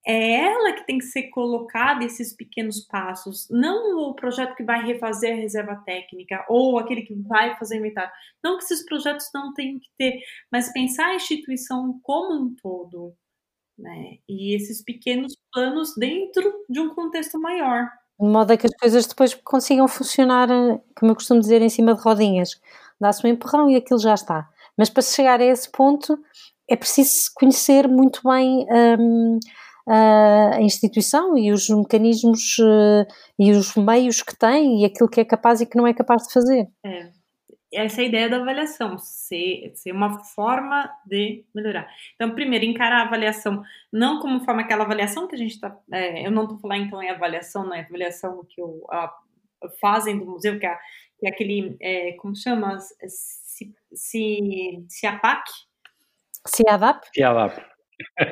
é ela que tem que ser colocada esses pequenos passos, não o projeto que vai refazer a reserva técnica ou aquele que vai fazer inventário. Não que esses projetos não tenham que ter, mas pensar a instituição como um todo, né? E esses pequenos planos dentro de um contexto maior. De modo a que as coisas depois consigam funcionar, como eu costumo dizer, em cima de rodinhas. Dá-se um empurrão e aquilo já está. Mas para chegar a esse ponto é preciso conhecer muito bem. Hum, a instituição e os mecanismos uh, e os meios que tem e aquilo que é capaz e que não é capaz de fazer. É. Essa é a ideia da avaliação, ser, ser uma forma de melhorar. Então, primeiro, encarar a avaliação não como forma aquela avaliação que a gente está. É, eu não estou falando então em avaliação, não é avaliação que o, a, fazem do museu, que é, que é aquele. É, como chama? Se, se, se APAC. Se ADAP? Se ADAP.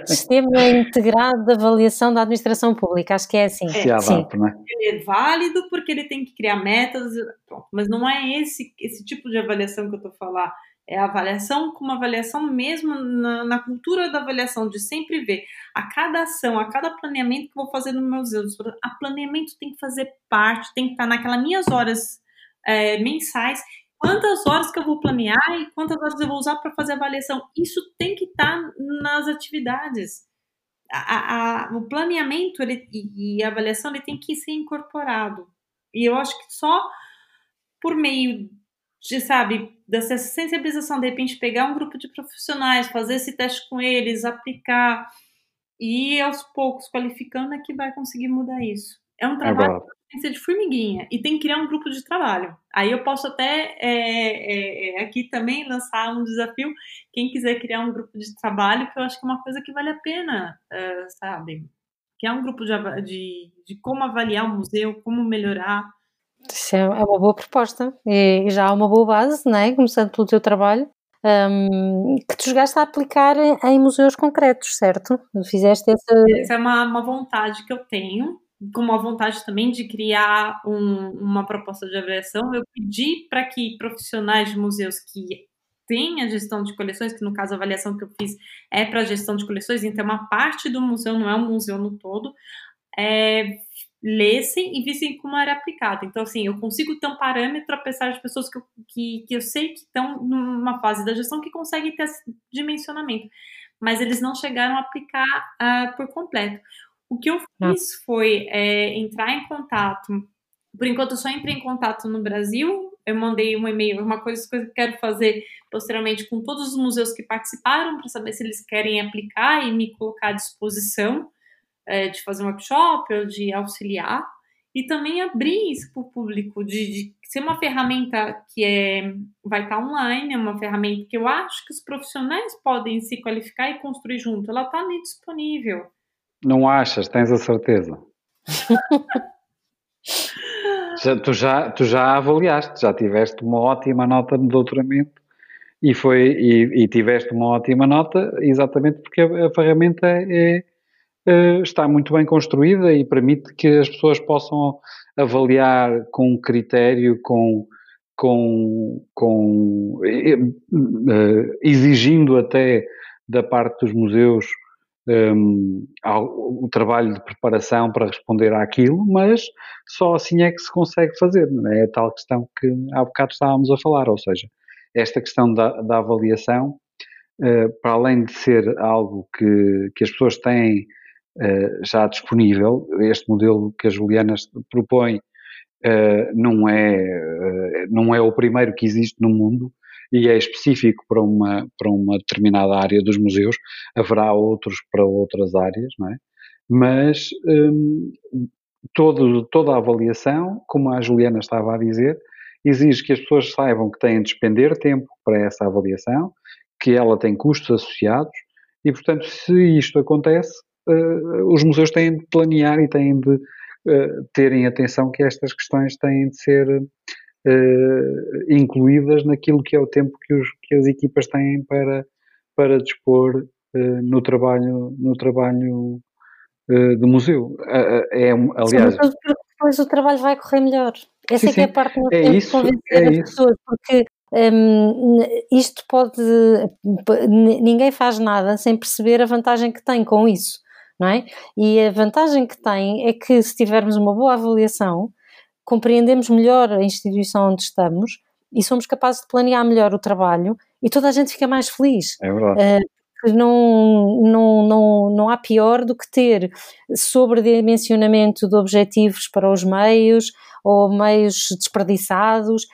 Sistema Integrado de Avaliação da Administração Pública, acho que é assim. É, sim. Né? Ele é válido porque ele tem que criar metas, pronto, mas não é esse, esse tipo de avaliação que eu estou falando. É a avaliação como avaliação mesmo na, na, cultura da avaliação, de sempre ver a cada ação, a cada planeamento que eu vou fazer no meu museu. A planeamento tem que fazer parte, tem que estar naquelas minhas horas é, mensais quantas horas que eu vou planear e quantas horas eu vou usar para fazer avaliação. Isso tem que estar tá nas atividades. A, a, o planeamento ele, e, e, a avaliação ele tem que ser incorporado. E eu acho que só por meio de, sabe, dessa sensibilização, de repente pegar um grupo de profissionais, fazer esse teste com eles, aplicar e aos poucos qualificando é que vai conseguir mudar isso. É um trabalho Agora, tem que ser de formiguinha e tem que criar um grupo de trabalho. Aí eu posso até é, é, é, aqui também lançar um desafio. Quem quiser criar um grupo de trabalho, que eu acho que é uma coisa que vale a pena, uh, sabe? Que é um grupo de, de, de, como avaliar o museu, como melhorar. Isso é, é uma boa proposta e já há uma boa base, não é? Começando pelo teu trabalho. Um, que tu chegaste a aplicar em museus concretos, certo? Fizeste essa. Essa é uma, uma vontade que eu tenho com uma vontade também de criar um, uma proposta de avaliação, eu pedi para que profissionais de museus que têm a gestão de coleções, que no caso a avaliação que eu fiz é para gestão de coleções, então uma parte do museu, não é um museu no todo, é, lessem e vissem como era aplicado. Então, assim, eu consigo ter um parâmetro, apesar de pessoas que eu, que, que eu sei que estão numa fase da gestão que conseguem ter esse dimensionamento, mas eles não chegaram a aplicar uh, por completo. O que eu ah. fiz foi é, entrar em contato. Por enquanto, eu só entrei em contato no Brasil. Eu mandei um e-mail, uma coisa que eu quero fazer posteriormente com todos os museus que participaram, para saber se eles querem aplicar e me colocar à disposição é, de fazer um workshop ou de auxiliar. E também abrir isso para o público, de, de, ser uma ferramenta que é, vai estar tá online, é uma ferramenta que eu acho que os profissionais podem se qualificar e construir junto. Ela está ali disponível. Não achas? Tens a certeza? já, tu, já, tu já avaliaste, já tiveste uma ótima nota no doutoramento e, foi, e, e tiveste uma ótima nota exatamente porque a, a ferramenta é, é, está muito bem construída e permite que as pessoas possam avaliar com critério, com, com, com exigindo até da parte dos museus um, o trabalho de preparação para responder àquilo, mas só assim é que se consegue fazer, não é? é a tal questão que há bocado estávamos a falar, ou seja, esta questão da, da avaliação, uh, para além de ser algo que, que as pessoas têm uh, já disponível, este modelo que a Juliana propõe uh, não, é, não é o primeiro que existe no mundo, e é específico para uma, para uma determinada área dos museus, haverá outros para outras áreas, não é? Mas hum, todo, toda a avaliação, como a Juliana estava a dizer, exige que as pessoas saibam que têm de despender tempo para essa avaliação, que ela tem custos associados E, portanto, se isto acontece, uh, os museus têm de planear e têm de uh, terem atenção que estas questões têm de ser uh, incluídas naquilo que é o tempo que, os, que as equipas têm para, para dispor no trabalho, no trabalho do museu. é, aliás, depois o trabalho vai correr melhor. Essa sim, é que é a parte que é isso, convencer é as pessoas, porque um, isto pode. Ninguém faz nada sem perceber a vantagem que tem com isso, não é? E a vantagem que tem é que se tivermos uma boa avaliação, compreendemos melhor a instituição onde estamos e somos capazes de planear melhor o trabalho e toda a gente fica mais feliz. É verdade. Uh, não, não, não, não há pior do que ter sobredimensionamento de objetivos para os meios ou meios desperdiçados.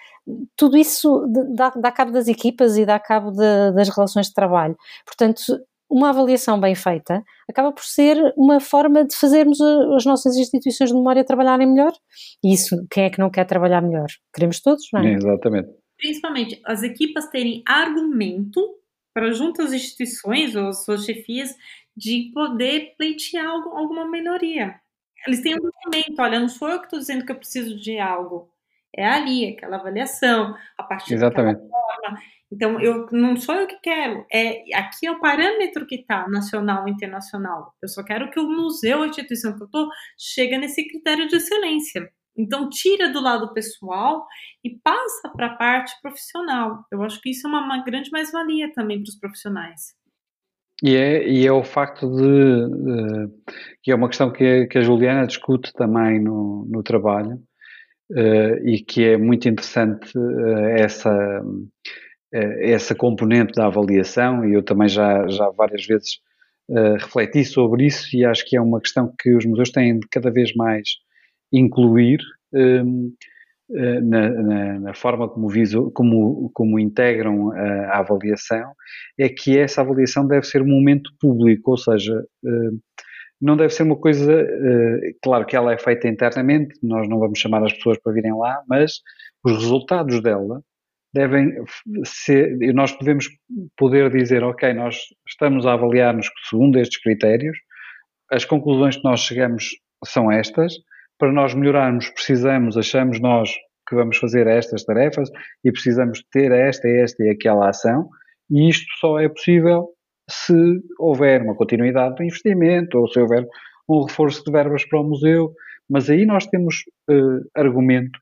Tudo isso dá, dá cabo das equipas e dá cabo de, das relações de trabalho. Portanto, uma avaliação bem feita acaba por ser uma forma de fazermos as nossas instituições de memória trabalharem melhor. E isso, quem é que não quer trabalhar melhor? Queremos todos, não é? Exatamente. Principalmente as equipas terem argumento para junto às instituições ou suas chefias de poder pleitear algo, alguma melhoria. Eles têm um documento, olha, não sou eu que estou dizendo que eu preciso de algo, é ali, aquela avaliação, a partir Exatamente. forma. Então, eu não sou eu que quero, é aqui é o parâmetro que está, nacional e internacional. Eu só quero que o museu, a instituição que eu estou, chegue nesse critério de excelência. Então, tira do lado pessoal e passa para a parte profissional. Eu acho que isso é uma, uma grande mais-valia também para os profissionais. E é, e é o facto de, de, que é uma questão que, que a Juliana discute também no, no trabalho uh, e que é muito interessante uh, essa, essa componente da avaliação e eu também já, já várias vezes refleti sobre isso e acho que é uma questão que os museus têm de cada vez mais incluir um, eh, na, na, na, forma como, viso, como, como integram a, a, avaliação, é que essa avaliação deve ser um momento público, ou seja, uh, não deve ser uma coisa, uh, claro que ela é feita internamente, nós não vamos chamar as pessoas para virem lá, mas os resultados dela devem ser, nós podemos poder dizer, ok, nós estamos a avaliar-nos segundo estes critérios, as conclusões que nós chegamos são estas, para nós melhorarmos, precisamos, achamos nós que vamos fazer estas tarefas e precisamos ter esta, esta e aquela ação, e isto só é possível se houver uma continuidade do investimento ou se houver um reforço de verbas para o museu, mas aí nós temos uh, argumentos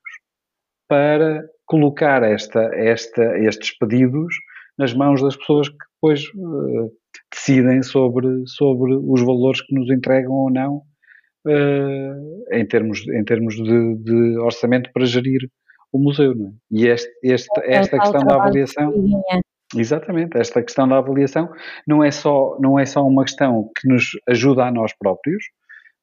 para colocar esta, esta, estes pedidos nas mãos das pessoas que depois uh, decidem sobre, sobre os valores que nos entregam ou não uh, em termos, em termos de, de, orçamento para gerir o museu. Não é? E este, este, é esta questão da avaliação. Exatamente, esta questão da avaliação não é só, não é só uma questão que nos ajuda a nós próprios,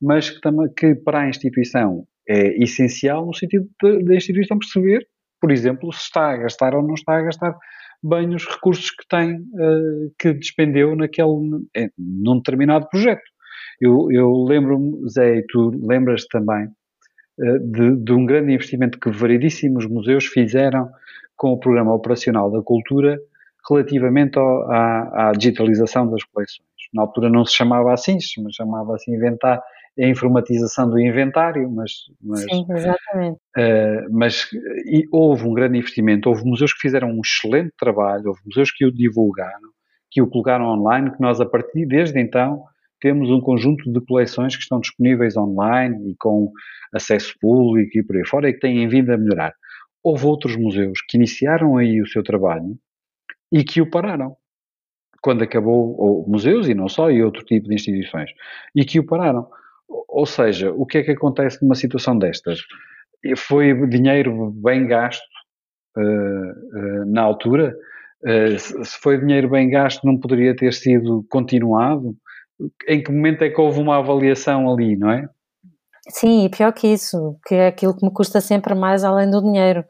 mas que, que para a instituição é essencial no sentido da instituição perceber, por exemplo, se está a gastar ou não está a gastar bem os recursos que tem, uh, que despendeu naquele, num determinado projeto. Eu, eu lembro-me, Zé, e tu lembras também, eh, de, de, um grande investimento que variedíssimos museus fizeram com o Programa Operacional da Cultura relativamente ao, à, à, digitalização das coleções. Na altura não se chamava assim, se chamava assim inventar a informatização do inventário, mas, mas Sim, exatamente. Uh, mas houve um grande investimento, houve museus que fizeram um excelente trabalho, houve museus que o divulgaram, que o colocaram online, que nós a partir desde então temos um conjunto de coleções que estão disponíveis online e com acesso público e por aí fora e que têm vindo a melhorar. Houve outros museus que iniciaram aí o seu trabalho e que o pararam quando acabou, ou museus e não só, e outro tipo de instituições, e que o pararam. Ou seja, o que é que acontece numa situação destas? Foi dinheiro bem gasto uh, uh, na altura? Uh, se foi dinheiro bem gasto, não poderia ter sido continuado? em que momento é que houve uma avaliação ali, não é? Sim, e pior que isso, que é aquilo que me custa sempre mais além do dinheiro.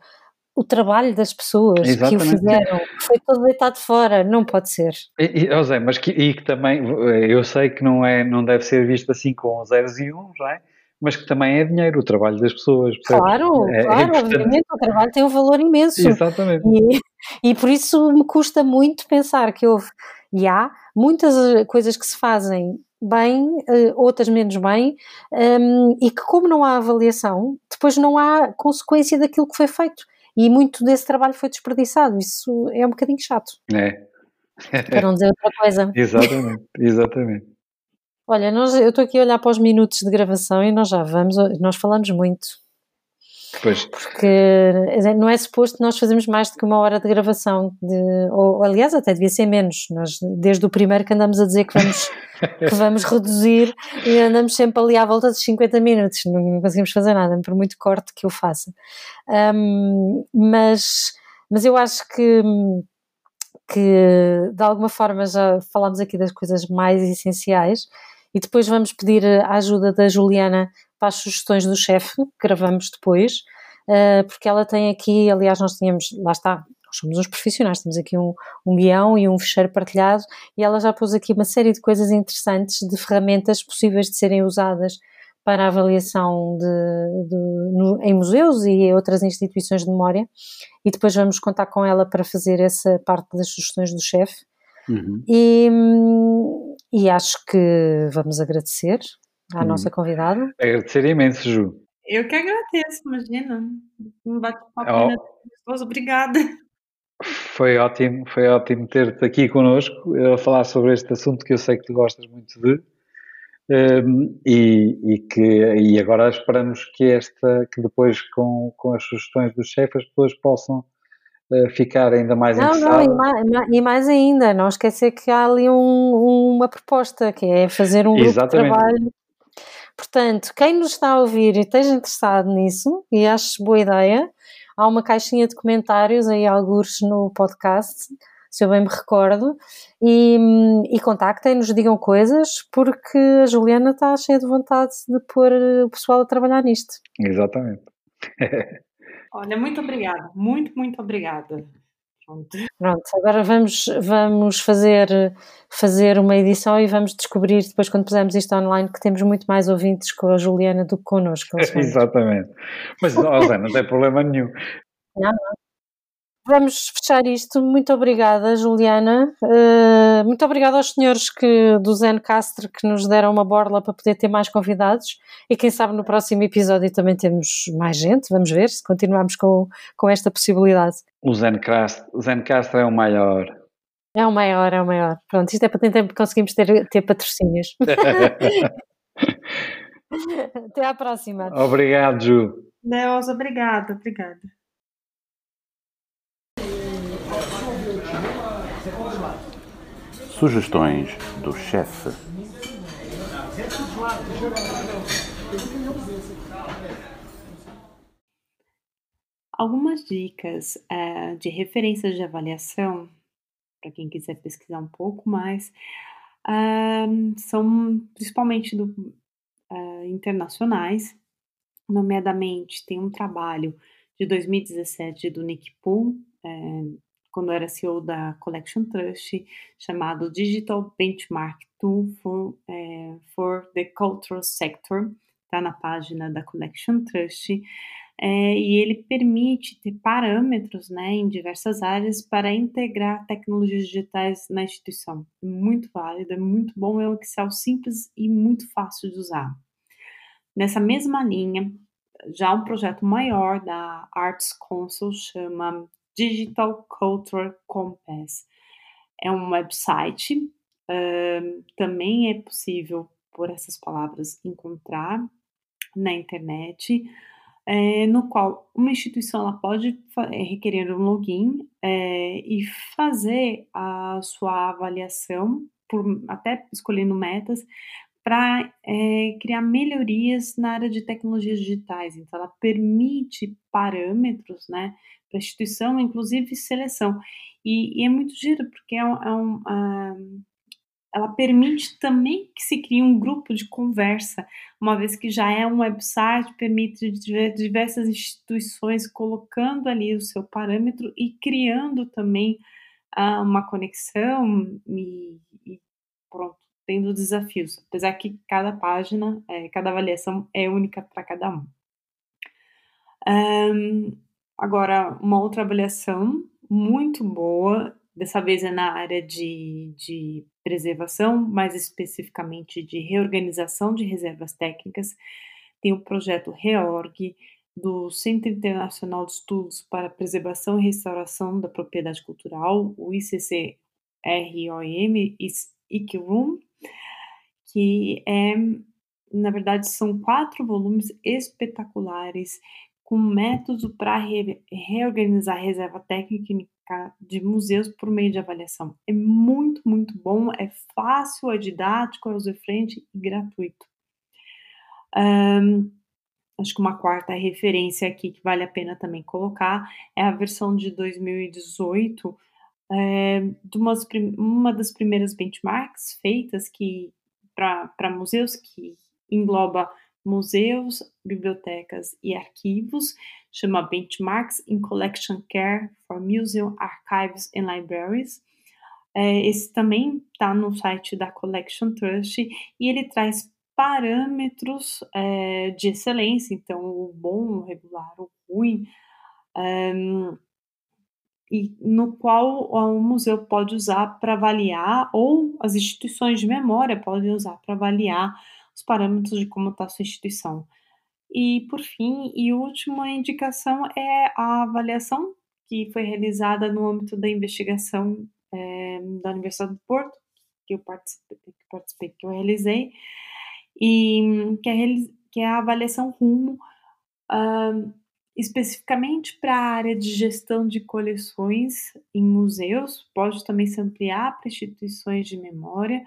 O trabalho das pessoas Exatamente. que o fizeram, foi todo deitado fora, não pode ser. E, e, José, mas que, e que também, eu sei que não, é, não deve ser visto assim com zeros e uns, não é? mas que também é dinheiro, o trabalho das pessoas. Claro, é, claro, é obviamente o trabalho tem um valor imenso. Exatamente. E, e por isso me custa muito pensar que houve E há muitas coisas que se fazem bem, outras menos bem, um, e que, como não há avaliação, depois não há consequência daquilo que foi feito. E muito desse trabalho foi desperdiçado. Isso é um bocadinho chato. É. Para não dizer outra coisa. exatamente, exatamente. Olha, nós, eu estou aqui a olhar para os minutos de gravação e nós já vamos, nós falamos muito. Pois. Porque não é suposto nós fazermos mais do que uma hora de gravação, de, ou aliás até devia ser menos, nós desde o primeiro que andamos a dizer que vamos, que vamos reduzir e andamos sempre ali à volta dos 50 minutos, não conseguimos fazer nada, por muito corte que eu faça. Um, mas, mas eu acho que que de alguma forma já falámos aqui das coisas mais essenciais e depois vamos pedir a ajuda da Juliana para as sugestões do chefe, que gravamos depois, eh, porque ela tem aqui, aliás, nós tínhamos, lá está, nós somos uns profissionais, temos aqui um, um guião e um fecheiro partilhado, e ela já pôs aqui uma série de coisas interessantes, de ferramentas possíveis de serem usadas para a avaliação de, de, no, em museus e outras instituições de memória, e depois vamos contar com ela para fazer essa parte das sugestões do chefe. Uhum. E, e acho que vamos agradecer à uhum. nossa convidada. Agradecer imenso, Ju. Eu que agradeço, imagina. Um bate-papo oh. obrigada. Foi ótimo, foi ótimo ter-te aqui connosco a falar sobre este assunto que eu sei que tu gostas muito de. Um, e, e, que e agora esperamos que esta que depois com, com as sugestões do chefe as pessoas possam uh, ficar ainda mais não, interessadas. Não, e mais, e mais, ainda, não esquecer que há ali um, uma proposta que é fazer um grupo de trabalho. Portanto, quem nos está a ouvir e esteja interessado nisso e ache boa ideia, há uma caixinha de comentários aí alguns no podcast se eu bem me recordo, e, e contactem-nos, digam coisas, porque a Juliana está cheia de vontade de pôr o pessoal a trabalhar nisto. Exatamente. Olha, muito obrigada, muito, muito obrigada. Pronto. Pronto, agora vamos, vamos fazer, fazer uma edição e vamos descobrir depois, quando pusermos isto online, que temos muito mais ouvintes com a Juliana do que connosco. Exatamente. Mas, Zé, não tem problema nenhum. Não, não. Vamos fechar isto. Muito obrigada, Juliana. Uh, muito obrigada aos senhores que, do Zencastre que nos deram uma borla para poder ter mais convidados. E quem sabe no próximo episódio também temos mais gente. Vamos ver se continuamos com, com esta possibilidade. O Zencastre, o Zencastre é o maior. É o maior, é o maior. Pronto, isto é para tentar conseguimos ter, ter patrocínios. Até à próxima. Obrigado, Ju. Deus, obrigada, obrigada. Sugestões do chefe. Algumas dicas uh, de referências de avaliação, para quem quiser pesquisar um pouco mais, são principalmente do, uh, internacionais, nomeadamente tem um trabalho de 2017 do Nick Poole, quando era CEO da Collection Trust, chamado Digital Benchmark Tool for, é, for the Cultural Sector, está na página da Collection Trust, é, e ele permite ter parâmetros né, em diversas áreas para integrar tecnologias digitais na instituição. Muito válido, é muito bom, é um Excel simples e muito fácil de usar. Nessa mesma linha, já um projeto maior da Arts Council chama Digital Culture Compass. É um website, uh, também é possível, por essas palavras, encontrar na internet, é, no qual uma instituição ela pode é, requerer um login é, e fazer a sua avaliação, por, até escolhendo metas, para é, criar melhorias na área de tecnologias digitais. Então, ela permite parâmetros, né, instituição, inclusive seleção. E, e, é muito giro, porque é, um, é um, uh, ela permite também que se crie um grupo de conversa, uma vez que já é um website, permite diversas instituições colocando ali o seu parâmetro e criando também uh, uma conexão e, e, pronto, tendo desafios, apesar que cada página, é, cada avaliação é única para cada um. um Agora, uma outra avaliação muito boa dessa vez é na área de, de preservação, mais especificamente de reorganização de reservas técnicas. Tem o projeto REORG, do Centro Internacional de Estudos para Preservação e Restauração da Propriedade Cultural, o ICCROM, ICRUM, que é, na verdade, são quatro volumes espetaculares com métodos para re reorganizar a reserva técnica de museus por meio de avaliação. É muito, muito bom, é fácil, é didático, é user-friendly e gratuito. Um, acho que uma quarta referência aqui que vale a pena também colocar é a versão de 2018 é, de umas, uma das primeiras benchmarks feitas que para museus que engloba museus, bibliotecas e arquivos, chama Benchmarks in Collection Care for Museum Archives and Libraries. É, esse também está no site da Collection Trust e ele traz parâmetros é, de excelência, então o bom, o regular, o ruim, é, e no qual o museu pode usar para avaliar, ou as instituições de memória podem usar para avaliar os parâmetros de como está a sua instituição. E, por fim, e última indicação é a avaliação que foi realizada no âmbito da investigação é, da Universidade do Porto, que eu participei, que, participei, que eu realizei, e que é, que é a avaliação rumo uh, especificamente para a área de gestão de coleções em museus, pode também se ampliar para instituições de memória,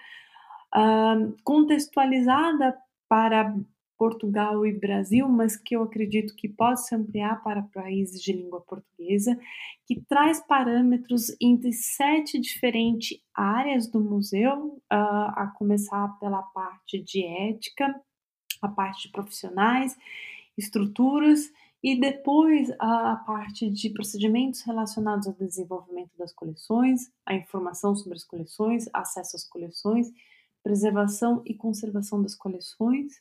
contextualizada para Portugal e Brasil, mas que eu acredito que pode se ampliar para países de língua portuguesa, que traz parâmetros entre sete diferentes áreas do museu, uh, a começar pela parte de ética, a parte de profissionais, estruturas e depois a parte de procedimentos relacionados ao desenvolvimento das coleções, a informação sobre as coleções, acesso às coleções, preservação e conservação das coleções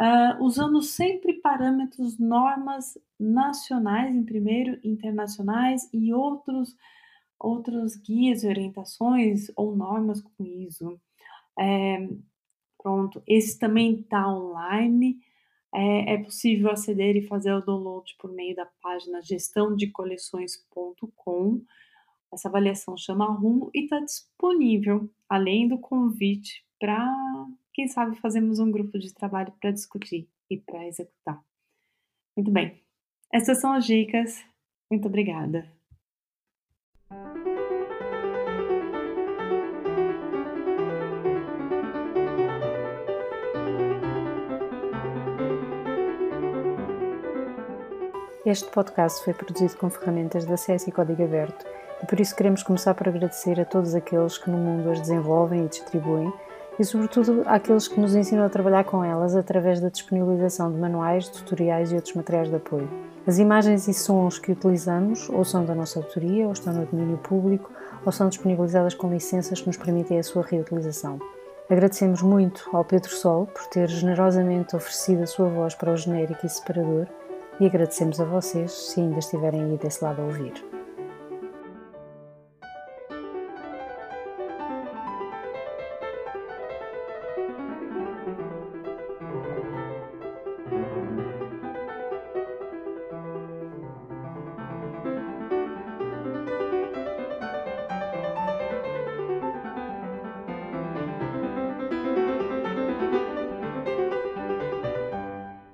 uh, usando sempre parâmetros, normas nacionais em primeiro, internacionais e outros, outros guias e orientações ou normas com ISO. É, pronto, esse também está online. É, é, possível aceder e fazer o download por meio da página gestãodecoleções.com. Essa avaliação chama Rumo e está disponível, além do convite para quem sabe fazemos um grupo de trabalho para discutir e para executar. Muito bem, essas são as dicas. Muito obrigada. Este podcast foi produzido com ferramentas de acesso e código aberto por isso queremos começar por agradecer a todos aqueles que no mundo as desenvolvem e distribuem e, sobretudo, àqueles que nos ensinam a trabalhar com elas através da disponibilização de manuais, tutoriais e outros materiais de apoio. As imagens e sons que utilizamos ou são da nossa autoria, ou estão no domínio público, ou são disponibilizadas com licenças que nos permitem a sua reutilização. Agradecemos muito ao Pedro Sol por ter generosamente oferecido a sua voz para o genérico e separador e agradecemos a vocês se ainda estiverem aí desse lado a ouvir.